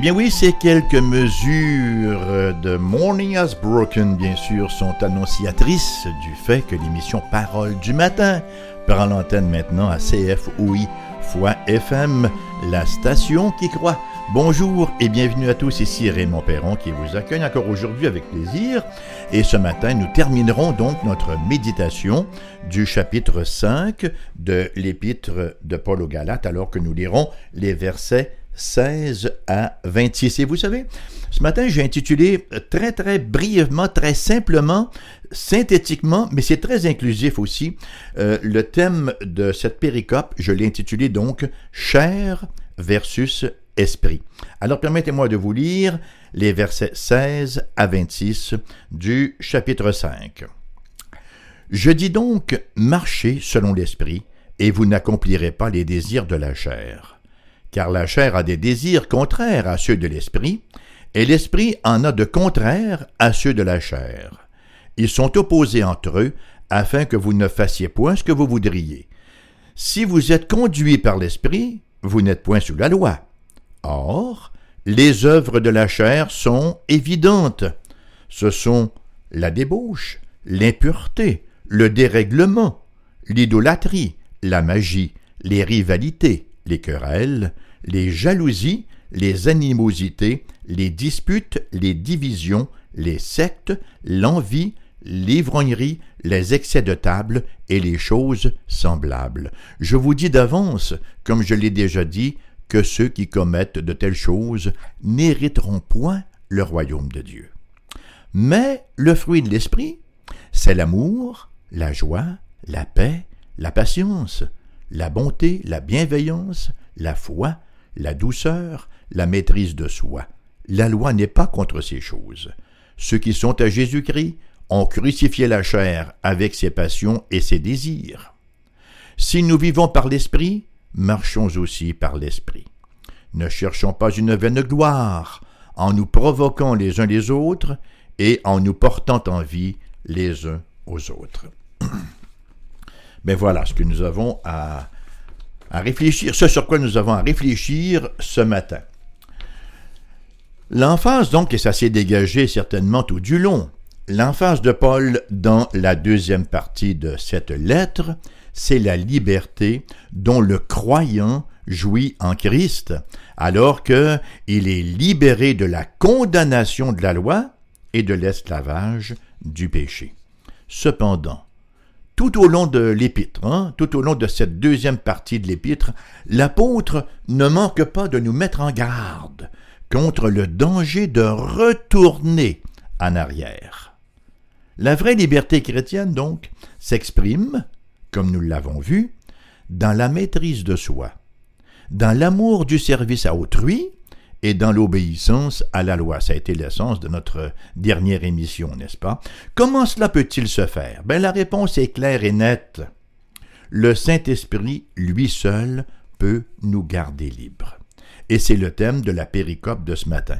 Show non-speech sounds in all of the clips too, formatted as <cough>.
Eh bien oui, ces quelques mesures de Morning Has Broken, bien sûr, sont annonciatrices du fait que l'émission Parole du matin prend l'antenne maintenant à CFOI fois FM, la station qui croit. Bonjour et bienvenue à tous, ici Raymond Perron qui vous accueille encore aujourd'hui avec plaisir. Et ce matin, nous terminerons donc notre méditation du chapitre 5 de l'épître de Paul aux Galates alors que nous lirons les versets 16 à 26. Et vous savez, ce matin, j'ai intitulé très, très brièvement, très simplement, synthétiquement, mais c'est très inclusif aussi, euh, le thème de cette péricope. Je l'ai intitulé donc Chair versus esprit. Alors permettez-moi de vous lire les versets 16 à 26 du chapitre 5. Je dis donc, marchez selon l'esprit, et vous n'accomplirez pas les désirs de la chair car la chair a des désirs contraires à ceux de l'esprit, et l'esprit en a de contraires à ceux de la chair. Ils sont opposés entre eux, afin que vous ne fassiez point ce que vous voudriez. Si vous êtes conduit par l'esprit, vous n'êtes point sous la loi. Or, les œuvres de la chair sont évidentes. Ce sont la débauche, l'impureté, le dérèglement, l'idolâtrie, la magie, les rivalités, les querelles, les jalousies, les animosités, les disputes, les divisions, les sectes, l'envie, l'ivrognerie, les excès de table et les choses semblables. Je vous dis d'avance, comme je l'ai déjà dit, que ceux qui commettent de telles choses n'hériteront point le royaume de Dieu. Mais le fruit de l'esprit, c'est l'amour, la joie, la paix, la patience, la bonté, la bienveillance, la foi, la douceur, la maîtrise de soi. La loi n'est pas contre ces choses. Ceux qui sont à Jésus-Christ ont crucifié la chair avec ses passions et ses désirs. Si nous vivons par l'Esprit, marchons aussi par l'Esprit. Ne cherchons pas une vaine gloire en nous provoquant les uns les autres et en nous portant en vie les uns aux autres. <clears throat> Mais voilà ce que nous avons à, réfléchir, ce sur quoi nous avons à réfléchir ce matin. L'emphase, donc, et ça s'est dégagé certainement tout du long, l'emphase de Paul dans la deuxième partie de cette lettre, c'est la liberté dont le croyant jouit en Christ, alors qu'il est libéré de la condamnation de la loi et de l'esclavage du péché. Cependant, tout au long de l'épître, hein, tout au long de cette deuxième partie de l'épître, l'apôtre ne manque pas de nous mettre en garde contre le danger de retourner en arrière. La vraie liberté chrétienne, donc, s'exprime, comme nous l'avons vu, dans la maîtrise de soi, dans l'amour du service à autrui et dans l'obéissance à la loi. Ça a été l'essence de notre dernière émission, n'est-ce pas? Comment cela peut-il se faire? Ben, la réponse est claire et nette. Le Saint-Esprit, lui seul, peut nous garder libres. Et c'est le thème de la péricope de ce matin.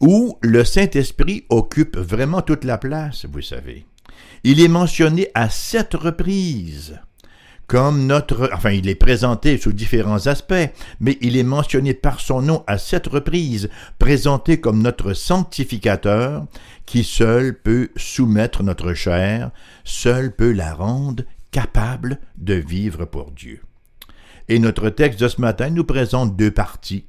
Où le Saint-Esprit occupe vraiment toute la place, vous savez. Il est mentionné à sept reprises comme notre, enfin, il est présenté sous différents aspects, mais il est mentionné par son nom à sept reprises, présenté comme notre sanctificateur, qui seul peut soumettre notre chair, seul peut la rendre capable de vivre pour Dieu. Et notre texte de ce matin nous présente deux parties.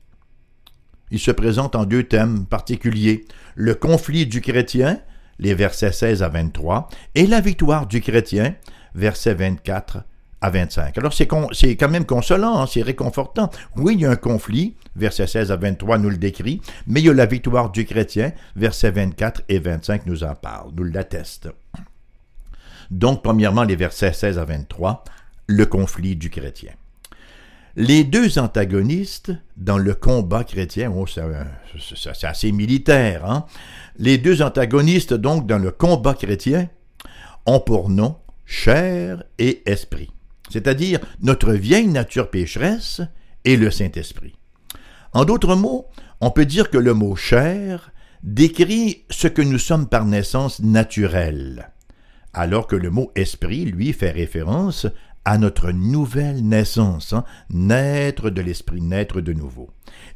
Il se présente en deux thèmes particuliers, le conflit du chrétien, les versets 16 à 23, et la victoire du chrétien, versets 24 à 25. Alors c'est, quand même consolant, hein, c'est réconfortant. Oui, il y a un conflit, verset 16 à 23 nous le décrit, mais il y a la victoire du chrétien, versets 24 et 25 nous en parlent, nous l'attestent. Donc, premièrement, les versets 16 à 23, le conflit du chrétien. Les deux antagonistes dans le combat chrétien, oh, c'est, assez militaire, hein? les deux antagonistes donc dans le combat chrétien ont pour nom chair et esprit c'est-à-dire notre vieille nature pécheresse et le Saint-Esprit. En d'autres mots, on peut dire que le mot chair décrit ce que nous sommes par naissance naturel, alors que le mot esprit, lui, fait référence à notre nouvelle naissance, hein, naître de l'esprit, naître de nouveau.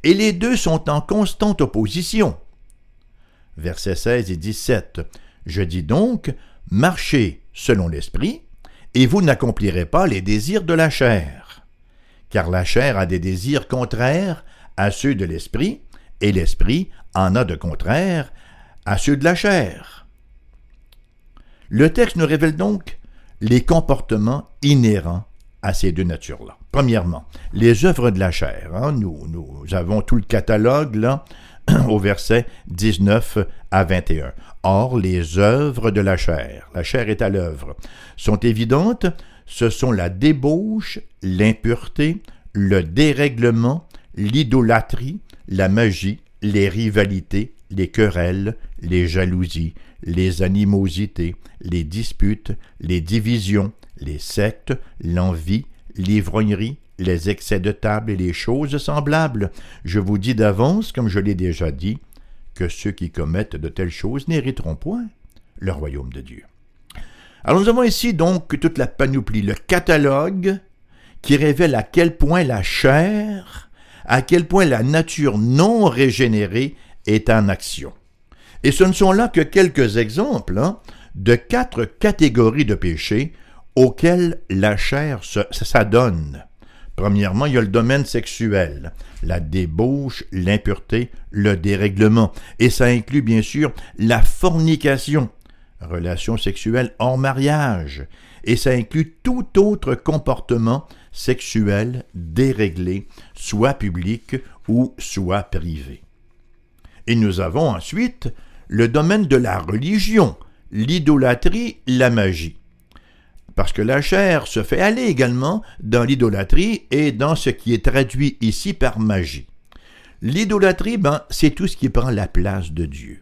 Et les deux sont en constante opposition. Versets 16 et 17. Je dis donc, marchez selon l'esprit, et vous n'accomplirez pas les désirs de la chair. Car la chair a des désirs contraires à ceux de l'esprit, et l'esprit en a de contraires à ceux de la chair. Le texte nous révèle donc les comportements inhérents à ces deux natures-là. Premièrement, les œuvres de la chair. Hein. nous, nous avons tout le catalogue là, <clears throat> au verset 19 à 21. Or, les œuvres de la chair, la chair est à l'œuvre, sont évidentes, ce sont la débauche, l'impureté, le dérèglement, l'idolâtrie, la magie, les rivalités, les querelles, les jalousies, les animosités, les disputes, les divisions, les sectes, l'envie, l'ivrognerie, les excès de table et les choses semblables. Je vous dis d'avance, comme je l'ai déjà dit, que ceux qui commettent de telles choses n'hériteront point le royaume de Dieu. Alors nous avons ici donc toute la panoplie, le catalogue qui révèle à quel point la chair, à quel point la nature non régénérée est en action. Et ce ne sont là que quelques exemples hein, de quatre catégories de péchés auxquels la chair s'adonne. Premièrement, il y a le domaine sexuel, la débauche, l'impureté, le dérèglement. Et ça inclut bien sûr la fornication, relation sexuelle hors mariage. Et ça inclut tout autre comportement sexuel déréglé, soit public ou soit privé. Et nous avons ensuite le domaine de la religion, l'idolâtrie, la magie parce que la chair se fait aller également dans l'idolâtrie et dans ce qui est traduit ici par magie. L'idolâtrie, ben, c'est tout ce qui prend la place de Dieu.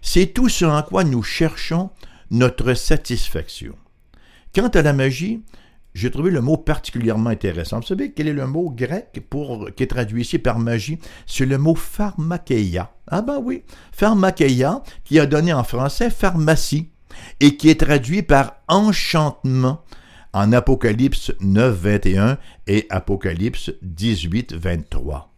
C'est tout ce en quoi nous cherchons notre satisfaction. Quant à la magie, j'ai trouvé le mot particulièrement intéressant. Vous savez quel est le mot grec pour, qui est traduit ici par magie? C'est le mot pharmakeia. Ah ben oui, pharmakeia, qui a donné en français pharmacie et qui est traduit par enchantement en Apocalypse 9, 21 et Apocalypse 18, 23.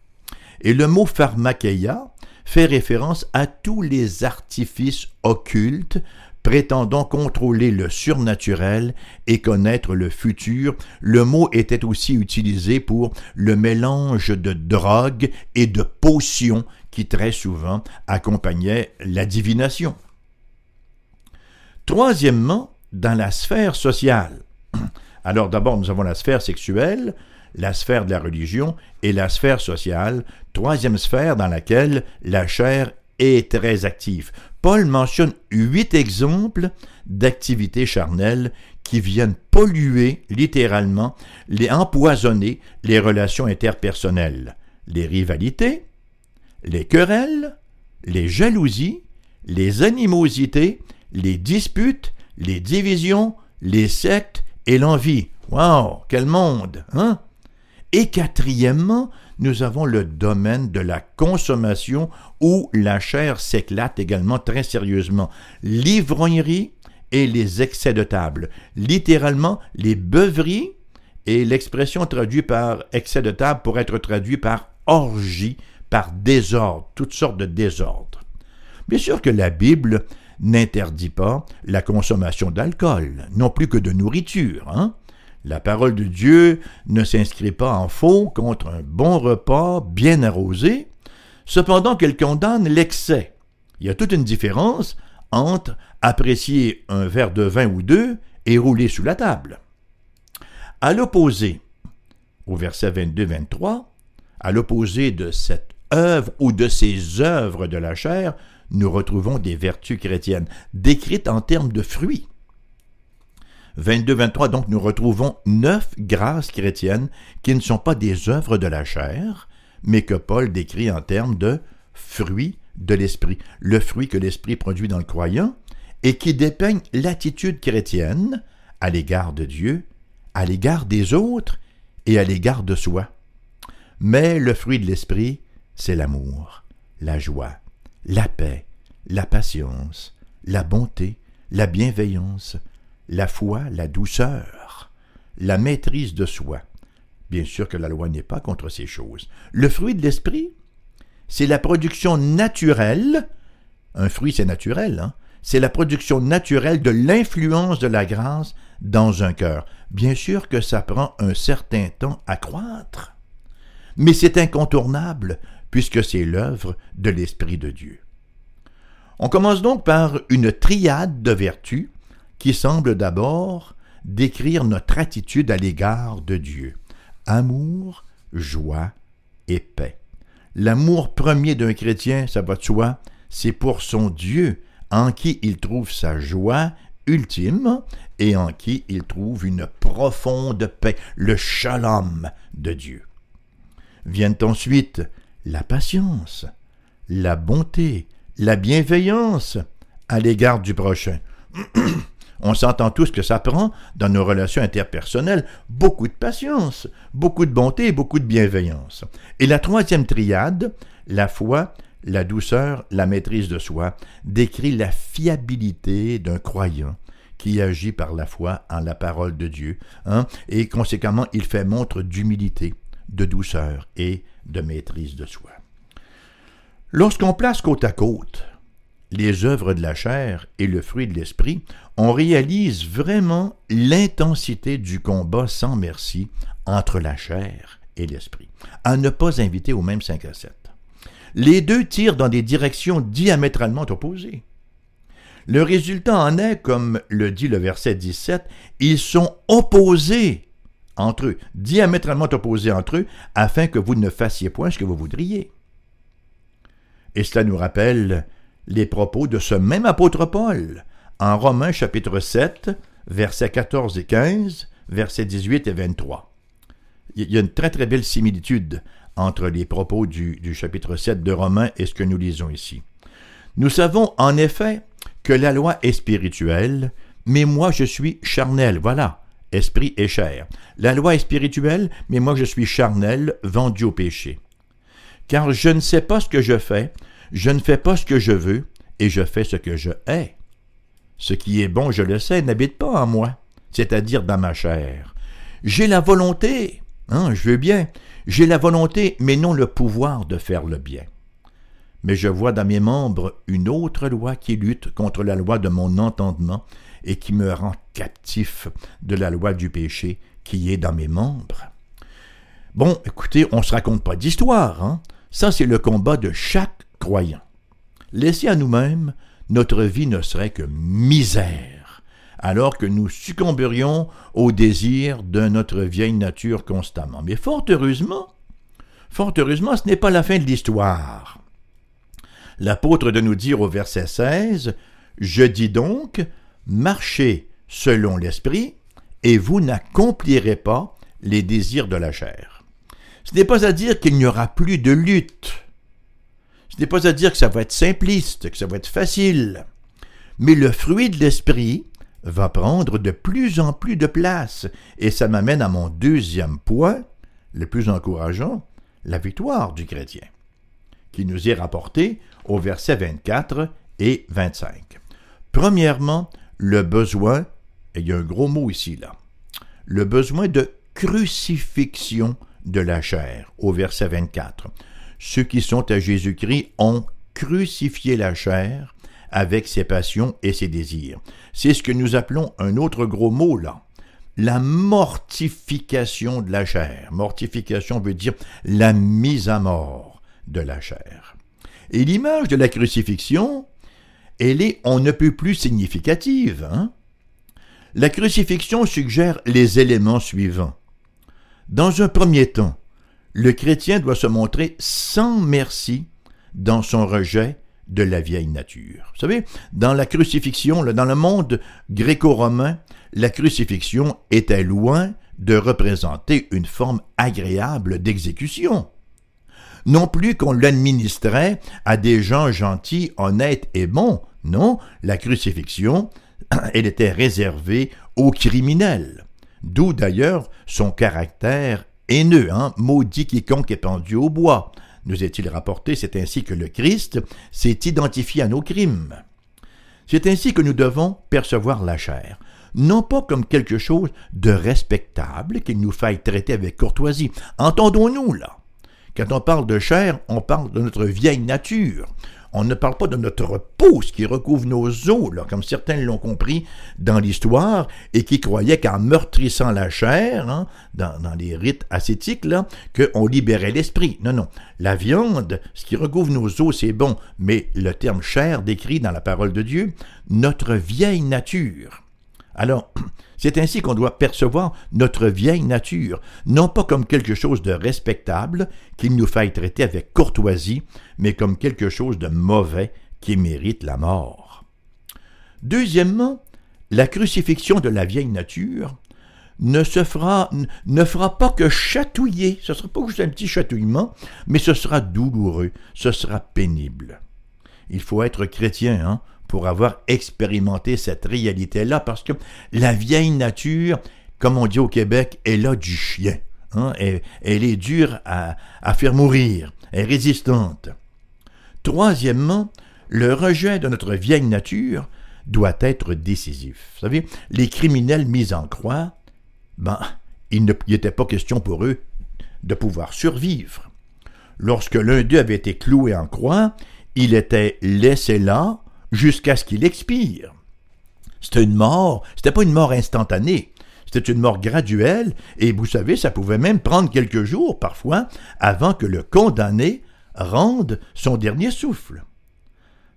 Et le mot pharmakeia fait référence à tous les artifices occultes prétendant contrôler le surnaturel et connaître le futur, le mot était aussi utilisé pour le mélange de drogue et de potions qui très souvent accompagnait la divination. Troisièmement, dans la sphère sociale. <clears throat> Alors d'abord, nous avons la sphère sexuelle, la sphère de la religion et la sphère sociale, troisième sphère dans laquelle la chair est très active. Paul mentionne huit exemples d'activités charnelles qui viennent polluer littéralement, les empoisonner les relations interpersonnelles, les rivalités, les querelles, les jalousies, les animosités les disputes, les divisions, les sectes et l'envie. Wow, quel monde, hein? Et quatrièmement, nous avons le domaine de la consommation où la chair s'éclate également très sérieusement. L'ivrognerie et les excès de table. Littéralement, les beuveries et l'expression traduite par excès de table pourrait être traduite par orgie, par désordre, toutes sortes de désordres. Bien sûr que la Bible n'interdit pas la consommation d'alcool, non plus que de nourriture. Hein? La parole de Dieu ne s'inscrit pas en faux contre un bon repas bien arrosé, cependant qu'elle condamne l'excès. Il y a toute une différence entre apprécier un verre de vin ou deux et rouler sous la table. À l'opposé, au verset 22-23, à l'opposé de cette œuvre ou de ces œuvres de la chair, nous retrouvons des vertus chrétiennes, décrites en termes de fruits. 22-23, donc nous retrouvons neuf grâces chrétiennes qui ne sont pas des œuvres de la chair, mais que Paul décrit en termes de fruits de l'esprit, le fruit que l'esprit produit dans le croyant, et qui dépeignent l'attitude chrétienne à l'égard de Dieu, à l'égard des autres et à l'égard de soi. Mais le fruit de l'esprit, c'est l'amour, la joie, la paix, la patience, la bonté, la bienveillance, la foi, la douceur, la maîtrise de soi. Bien sûr que la loi n'est pas contre ces choses. Le fruit de l'esprit, c'est la production naturelle, un fruit c'est naturel, hein? c'est la production naturelle de l'influence de la grâce dans un cœur. Bien sûr que ça prend un certain temps à croître, mais c'est incontournable puisque c'est l'œuvre de l'Esprit de Dieu. On commence donc par une triade de vertus qui semble d'abord décrire notre attitude à l'égard de Dieu. Amour, joie et paix. L'amour premier d'un chrétien, ça va de soi, c'est pour son Dieu, en qui il trouve sa joie ultime et en qui il trouve une profonde paix, le shalom de Dieu. Viennent ensuite la patience, la bonté, la bienveillance à l'égard du prochain. <clears throat> On s'entend tous que ça prend, dans nos relations interpersonnelles, beaucoup de patience, beaucoup de bonté et beaucoup de bienveillance. Et la troisième triade, la foi, la douceur, la maîtrise de soi, décrit la fiabilité d'un croyant qui agit par la foi en la parole de Dieu, hein, et conséquemment il fait montre d'humilité, de douceur et de maîtrise de soi. Lorsqu'on place côte à côte les œuvres de la chair et le fruit de l'esprit, on réalise vraiment l'intensité du combat sans merci entre la chair et l'esprit, à ne pas inviter au même 5 à 7. Les deux tirent dans des directions diamétralement opposées. Le résultat en est, comme le dit le verset 17, ils sont opposés entre eux, diamétralement opposés entre eux, afin que vous ne fassiez point ce que vous voudriez. Et cela nous rappelle les propos de ce même apôtre Paul en Romains chapitre 7, versets 14 et 15, versets 18 et 23. Il y a une très très belle similitude entre les propos du, chapitre 7 de Romains et ce que nous lisons ici. Nous savons en effet que la loi est spirituelle, mais moi je suis charnel, voilà, esprit et chair. La loi est spirituelle, mais moi je suis charnel, vendu au péché. Car je ne sais pas ce que je fais, je ne fais pas ce que je veux, et je fais ce que je hais. Ce qui est bon, je le sais, n'habite pas en moi, c'est-à-dire dans ma chair. J'ai la volonté, hein, je veux bien, j'ai la volonté, mais non le pouvoir de faire le bien. Mais je vois dans mes membres une autre loi qui lutte contre la loi de mon entendement et qui me rend captif de la loi du péché qui est dans mes membres. Bon, écoutez, on ne se raconte pas d'histoire, hein? Ça, c'est le combat de chaque croyant. Laissé à nous-mêmes, notre vie ne serait que misère, alors que nous succomberions au désir de notre vieille nature constamment. Mais fort heureusement, fort heureusement, ce n'est pas la fin de l'histoire. L'apôtre de nous dire au verset 16, Je dis donc, marchez selon l'Esprit, et vous n'accomplirez pas les désirs de la chair. Ce n'est pas à dire qu'il n'y aura plus de lutte, ce n'est pas à dire que ça va être simpliste, que ça va être facile, mais le fruit de l'esprit va prendre de plus en plus de place, et ça m'amène à mon deuxième point, le plus encourageant, la victoire du chrétien, qui nous est rapporté au verset 24 et 25. Premièrement, le besoin, il y a un gros mot ici là, le besoin de crucifixion de la chair, au verset 24 ceux qui sont à Jésus-Christ ont crucifié la chair avec ses passions et ses désirs. C'est ce que nous appelons un autre gros mot là. La mortification de la chair. Mortification veut dire la mise à mort de la chair. Et l'image de la crucifixion, elle est on ne peut plus significative. Hein? La crucifixion suggère les éléments suivants. Dans un premier temps, le chrétien doit se montrer sans merci dans son rejet de la vieille nature. Vous savez, dans la crucifixion, dans le monde gréco-romain, la crucifixion était loin de représenter une forme agréable d'exécution. Non plus qu'on l'administrait à des gens gentils, honnêtes et bons. Non, la crucifixion, <clears throat> elle était réservée aux criminels. D'où d'ailleurs son caractère haineux, hein? maudit quiconque est pendu au bois. Nous est-il rapporté, c'est ainsi que le Christ s'est identifié à nos crimes. C'est ainsi que nous devons percevoir la chair. non pas comme quelque chose de respectable qu'il nous faille traiter avec courtoisie. Entendons-nous là. Quand on parle de chair, on parle de notre vieille nature. On ne parle pas de notre peau, ce qui recouvre nos os, là, comme certains l'ont compris dans l'histoire, et qui croyaient qu'en meurtrissant la chair, hein, dans, les rites ascétiques, qu'on libérait l'esprit. Non, non. La viande, ce qui recouvre nos os, c'est bon, mais le terme chair décrit dans la parole de Dieu notre vieille nature. Alors, <clears throat> c'est ainsi qu'on doit percevoir notre vieille nature, non pas comme quelque chose de respectable qu'il nous faille traiter avec courtoisie, mais comme quelque chose de mauvais qui mérite la mort. Deuxièmement, la crucifixion de la vieille nature ne se fera, fera pas que chatouiller, ce ne sera pas juste un petit chatouillement, mais ce sera douloureux, ce sera pénible. Il faut être chrétien, hein, pour avoir expérimenté cette réalité-là, parce que la vieille nature, comme on dit au Québec, est là du chien. Hein, elle, est dure à, faire mourir, elle est résistante. Troisièmement, le rejet de notre vieille nature doit être décisif. Vous savez, les criminels mis en croix, ben, il n'était pas question pour eux de pouvoir survivre. Lorsque l'un d'eux avait été cloué en croix, il était laissé là jusqu'à ce qu'il expire. C'était une mort, c'était pas une mort instantanée, c'était une mort graduelle, et vous savez, ça pouvait même prendre quelques jours parfois avant que le condamné rende son dernier souffle.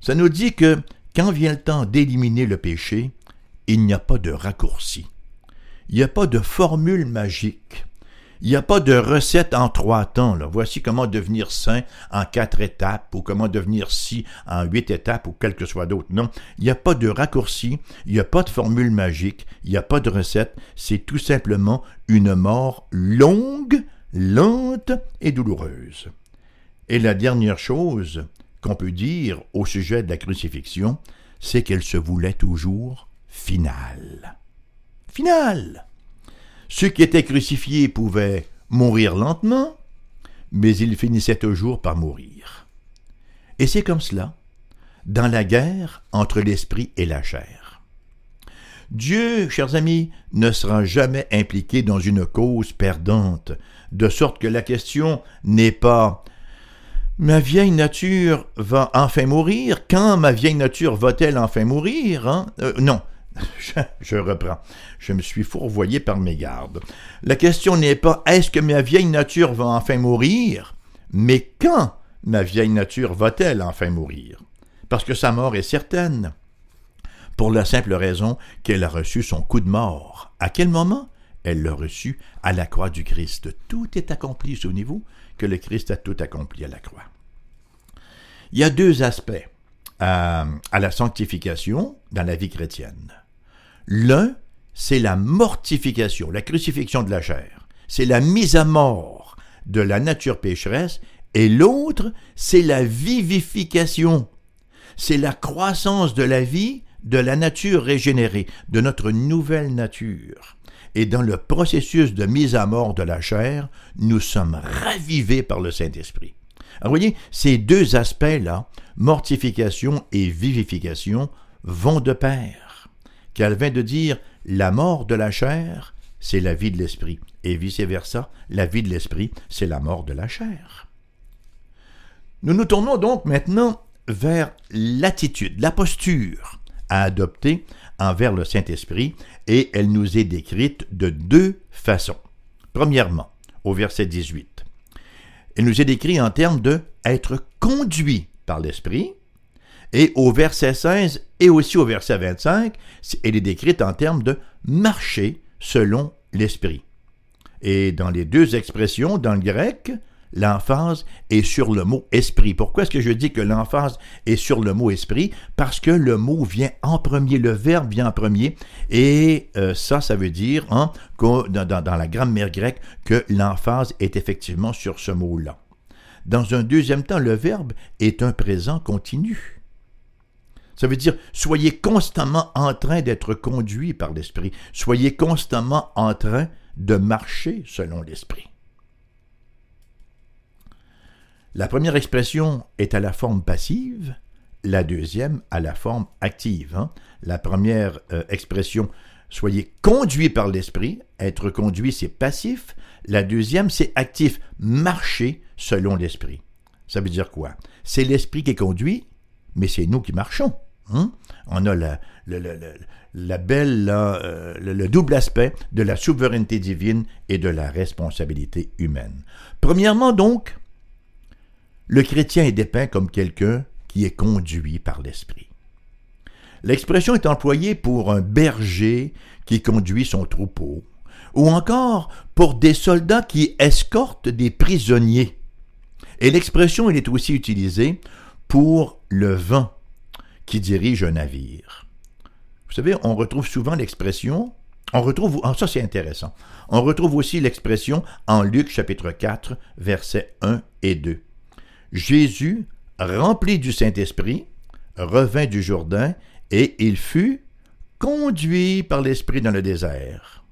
Ça nous dit que quand vient le temps d'éliminer le péché, il n'y a pas de raccourci. Il n'y a pas de formule magique. Il n'y a pas de recette en trois temps. Voici comment devenir saint en quatre étapes ou comment devenir si en huit étapes ou quel que soit d'autre. Non, il n'y a pas de raccourci, il n'y a pas de formule magique, il n'y a pas de recette. C'est tout simplement une mort longue, lente et douloureuse. Et la dernière chose qu'on peut dire au sujet de la crucifixion, c'est qu'elle se voulait toujours finale. Finale ceux qui étaient crucifiés pouvaient mourir lentement, mais ils finissaient toujours par mourir. Et c'est comme cela, dans la guerre entre l'esprit et la chair. Dieu, chers amis, ne sera jamais impliqué dans une cause perdante, de sorte que la question n'est pas Ma vieille nature va enfin mourir, quand ma vieille nature va-t-elle enfin mourir hein? Euh, non, <laughs> je, reprends. Je me suis fourvoyé par mes gardes. La question n'est pas est-ce que ma vieille nature va enfin mourir, mais quand ma vieille nature va-t-elle enfin mourir? Parce que sa mort est certaine. Pour la simple raison qu'elle a reçu son coup de mort. À quel moment? Elle l'a reçu à la croix du Christ. Tout est accompli, souvenez-vous que le Christ a tout accompli à la croix. Il y a deux aspects à, à la sanctification dans la vie chrétienne. L'un, c'est la mortification, la crucifixion de la chair. C'est la mise à mort de la nature pécheresse. Et l'autre, c'est la vivification. C'est la croissance de la vie de la nature régénérée, de notre nouvelle nature. Et dans le processus de mise à mort de la chair, nous sommes ravivés par le Saint-Esprit. Alors, voyez, ces deux aspects-là, mortification et vivification, vont de pair. Calvin de dire la mort de la chair, c'est la vie de l'esprit, et vice-versa, la vie de l'esprit, c'est la mort de la chair. Nous nous tournons donc maintenant vers l'attitude, la posture à adopter envers le Saint-Esprit, et elle nous est décrite de deux façons. Premièrement, au verset 18, elle nous est décrite en termes de être conduit par l'Esprit, et au verset 16 et aussi au verset 25, elle est décrite en termes de marcher selon l'esprit. Et dans les deux expressions, dans le grec, l'emphase est sur le mot esprit. Pourquoi est-ce que je dis que l'emphase est sur le mot esprit? Parce que le mot vient en premier, le verbe vient en premier, et euh, ça, ça veut dire, hein, dans, dans la grammaire grecque, que l'emphase est effectivement sur ce mot-là. Dans un deuxième temps, le verbe est un présent continu. Ça veut dire, soyez constamment en train d'être conduit par l'Esprit. Soyez constamment en train de marcher selon l'Esprit. La première expression est à la forme passive, la deuxième à la forme active. Hein. La première euh, expression Soyez conduits par l'Esprit. Être conduit, c'est passif. La deuxième, c'est actif. Marcher selon l'Esprit. Ça veut dire quoi? C'est l'Esprit qui conduit, mais c'est nous qui marchons. Hein? On a euh, le, double aspect de la souveraineté divine et de la responsabilité humaine. Premièrement, donc, le chrétien est dépeint comme quelqu'un qui est conduit par l'Esprit. L'expression est employée pour un berger qui conduit son troupeau, ou encore pour des soldats qui escortent des prisonniers. Et l'expression est aussi utilisée pour le vent qui dirige un navire. Vous savez, on retrouve souvent l'expression, on retrouve, ah, ça c'est intéressant, on retrouve aussi l'expression en Luc chapitre 4, versets 1 et 2. Jésus, rempli du Saint-Esprit, revint du Jourdain et il fut conduit par l'Esprit dans le désert.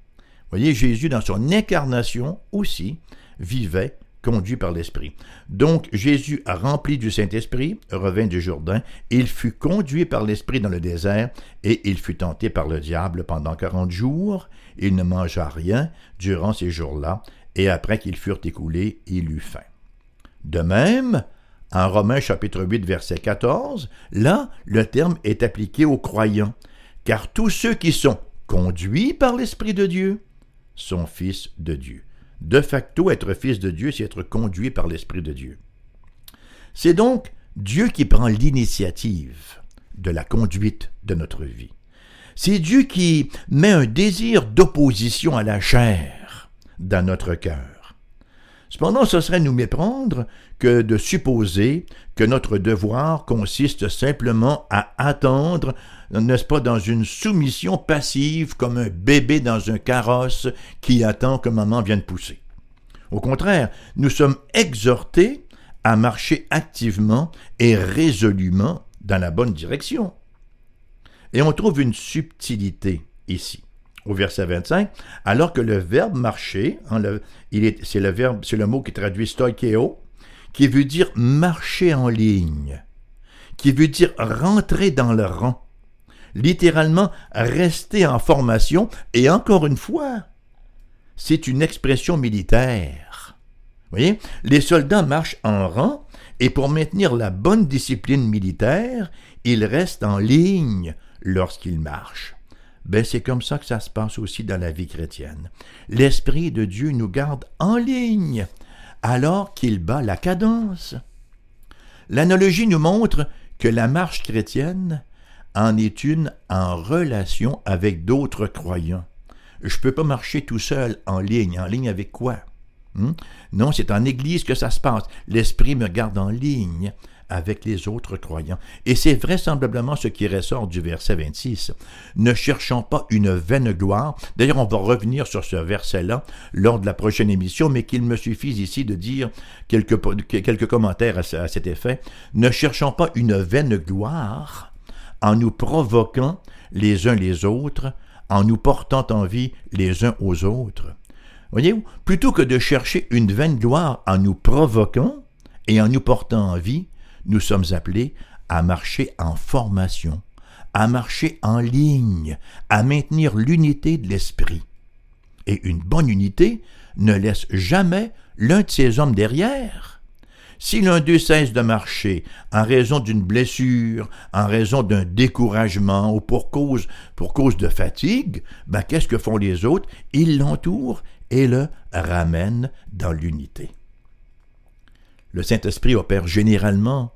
Voyez, Jésus, dans son incarnation aussi, vivait conduit par l'Esprit. Donc Jésus, rempli du Saint-Esprit, revint du Jourdain, il fut conduit par l'Esprit dans le désert, et il fut tenté par le diable pendant quarante jours. Il ne mangea rien durant ces jours-là, et après qu'ils furent écoulés, il eut faim. De même, en Romains chapitre 8 verset 14, là, le terme est appliqué aux croyants, car tous ceux qui sont conduits par l'Esprit de Dieu sont fils de Dieu. De facto, être fils de Dieu, c'est être conduit par l'Esprit de Dieu. C'est donc Dieu qui prend l'initiative de la conduite de notre vie. C'est Dieu qui met un désir d'opposition à la chair dans notre cœur. Cependant, ce serait nous méprendre que de supposer que notre devoir consiste simplement à attendre n'est-ce pas, dans une soumission passive comme un bébé dans un carrosse qui attend que maman vienne pousser. Au contraire, nous sommes exhortés à marcher activement et résolument dans la bonne direction. Et on trouve une subtilité ici. Au verset 25, alors que le verbe marcher, hein, c'est le verbe, c'est le mot qui traduit stoikeo, qui veut dire marcher en ligne, qui veut dire rentrer dans le rang, littéralement rester en formation, et encore une fois, c'est une expression militaire. Vous voyez, les soldats marchent en rang, et pour maintenir la bonne discipline militaire, ils restent en ligne lorsqu'ils marchent. Ben, c'est comme ça que ça se passe aussi dans la vie chrétienne. L'Esprit de Dieu nous garde en ligne alors qu'il bat la cadence. L'analogie nous montre que la marche chrétienne en est une en relation avec d'autres croyants. Je ne peux pas marcher tout seul en ligne. En ligne avec quoi? Hmm? Non, c'est en Église que ça se passe. L'Esprit me garde en ligne avec les autres croyants. Et c'est vraisemblablement ce qui ressort du verset 26. Ne cherchons pas une vaine gloire. D'ailleurs, on va revenir sur ce verset-là lors de la prochaine émission, mais qu'il me suffise ici de dire quelques, quelques commentaires à, à cet effet. Ne cherchons pas une vaine gloire en nous provoquant les uns les autres, en nous portant en vie les uns aux autres. Voyez-vous, plutôt que de chercher une vaine gloire en nous provoquant et en nous portant en vie, nous sommes appelés à marcher en formation, à marcher en ligne, à maintenir l'unité de l'esprit. Et une bonne unité ne laisse jamais l'un de ses hommes derrière. Si l'un d'eux cesse de marcher en raison d'une blessure, en raison d'un découragement ou pour cause, de fatigue, ben qu'est-ce que font les autres? Ils l'entourent et le ramènent dans l'unité. Le Saint-Esprit opère généralement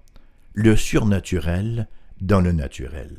le surnaturel dans le naturel.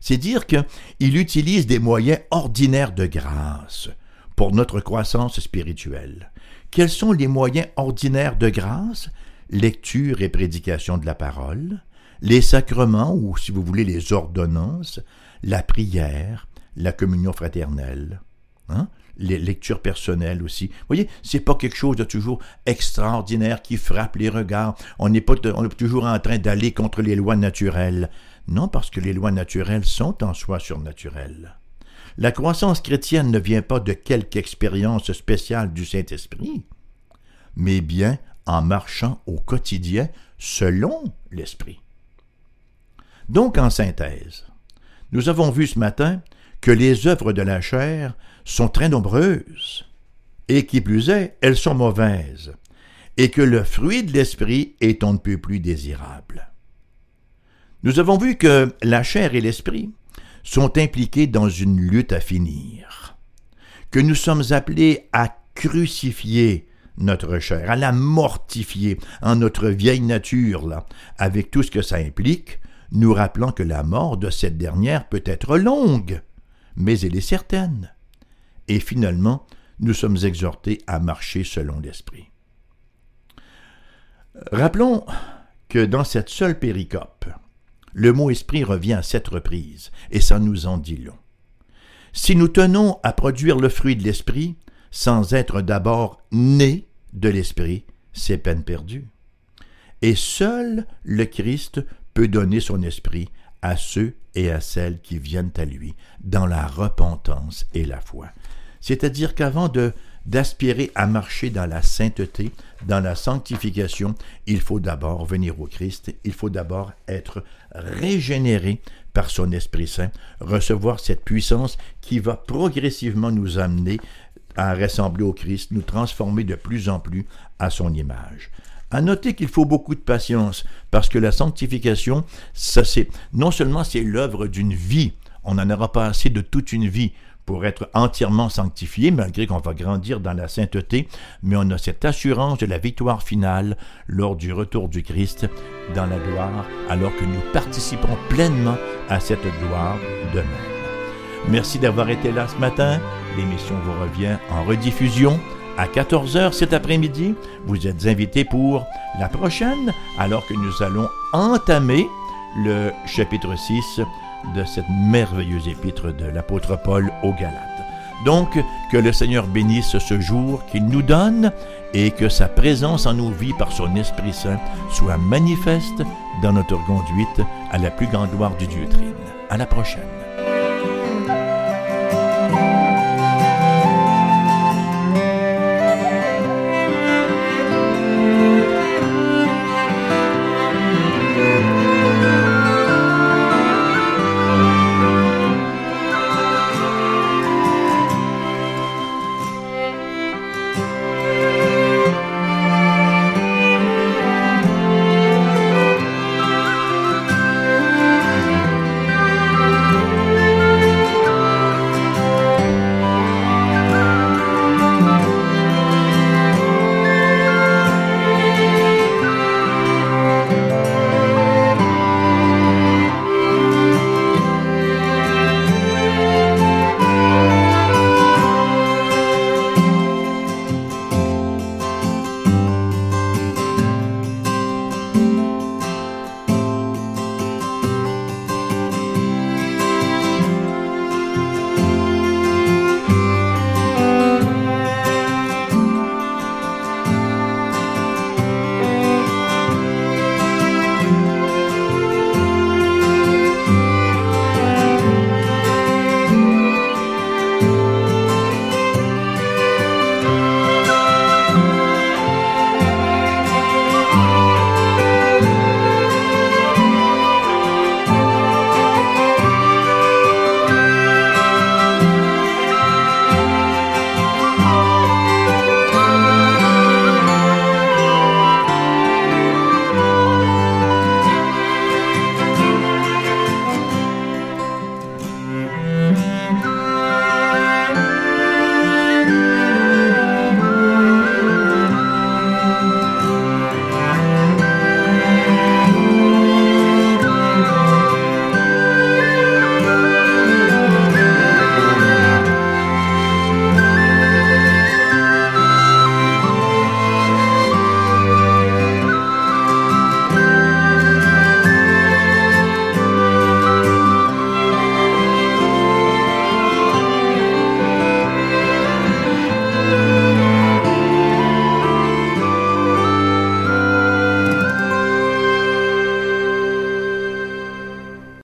C'est dire qu'il utilise des moyens ordinaires de grâce pour notre croissance spirituelle. Quels sont les moyens ordinaires de grâce? Lecture et prédication de la parole, les sacrements ou, si vous voulez, les ordonnances, la prière, la communion fraternelle, hein? Les lectures personnelles aussi. Vous voyez, c'est pas quelque chose de toujours extraordinaire qui frappe les regards. On on est toujours en train d'aller contre les lois naturelles. Non, parce que les lois naturelles sont en soi surnaturelles. La croissance chrétienne ne vient pas de quelque expérience spéciale du Saint-Esprit, mais bien en marchant au quotidien selon l'Esprit. Donc, en synthèse, nous avons vu ce matin que les œuvres de la chair sont très nombreuses, et qui plus est, elles sont mauvaises, et que le fruit de l'esprit est on ne peut plus désirable. Nous avons vu que la chair et l'esprit sont impliqués dans une lutte à finir, que nous sommes appelés à crucifier notre chair, à la mortifier en notre vieille nature, avec tout ce que ça implique, nous rappelant que la mort de cette dernière peut être longue, mais elle est certaine. Et finalement, nous sommes exhortés à marcher selon l'Esprit. Rappelons que dans cette seule péricope, le mot esprit revient à sept reprises, et ça nous en dit long. Si nous tenons à produire le fruit de l'esprit, sans être d'abord nés de l'esprit, c'est peine perdue. Et seul le Christ peut donner son esprit à ceux et à celles qui viennent à lui dans la repentance et la foi. C'est-à-dire qu'avant de d'aspirer à marcher dans la sainteté, dans la sanctification, il faut d'abord venir au Christ, il faut d'abord être régénéré par son Esprit Saint, recevoir cette puissance qui va progressivement nous amener à ressembler au Christ, nous transformer de plus en plus à son image. À noter qu'il faut beaucoup de patience, parce que la sanctification, ça c'est non seulement c'est l'œuvre d'une vie, on n'en aura pas assez de toute une vie pour être entièrement sanctifié, malgré qu'on va grandir dans la sainteté, mais on a cette assurance de la victoire finale lors du retour du Christ dans la gloire, alors que nous participons pleinement à cette gloire de même. Merci d'avoir été là ce matin. L'émission vous revient en rediffusion à 14h cet après-midi. Vous êtes invités pour la prochaine, alors que nous allons entamer le chapitre 6 de cette merveilleuse épître de l'apôtre Paul aux Galates. Donc, que le Seigneur bénisse ce jour qu'il nous donne et que sa présence en nos vies par son Esprit Saint soit manifeste dans notre conduite à la plus grande gloire du Dieu Trine. À la prochaine.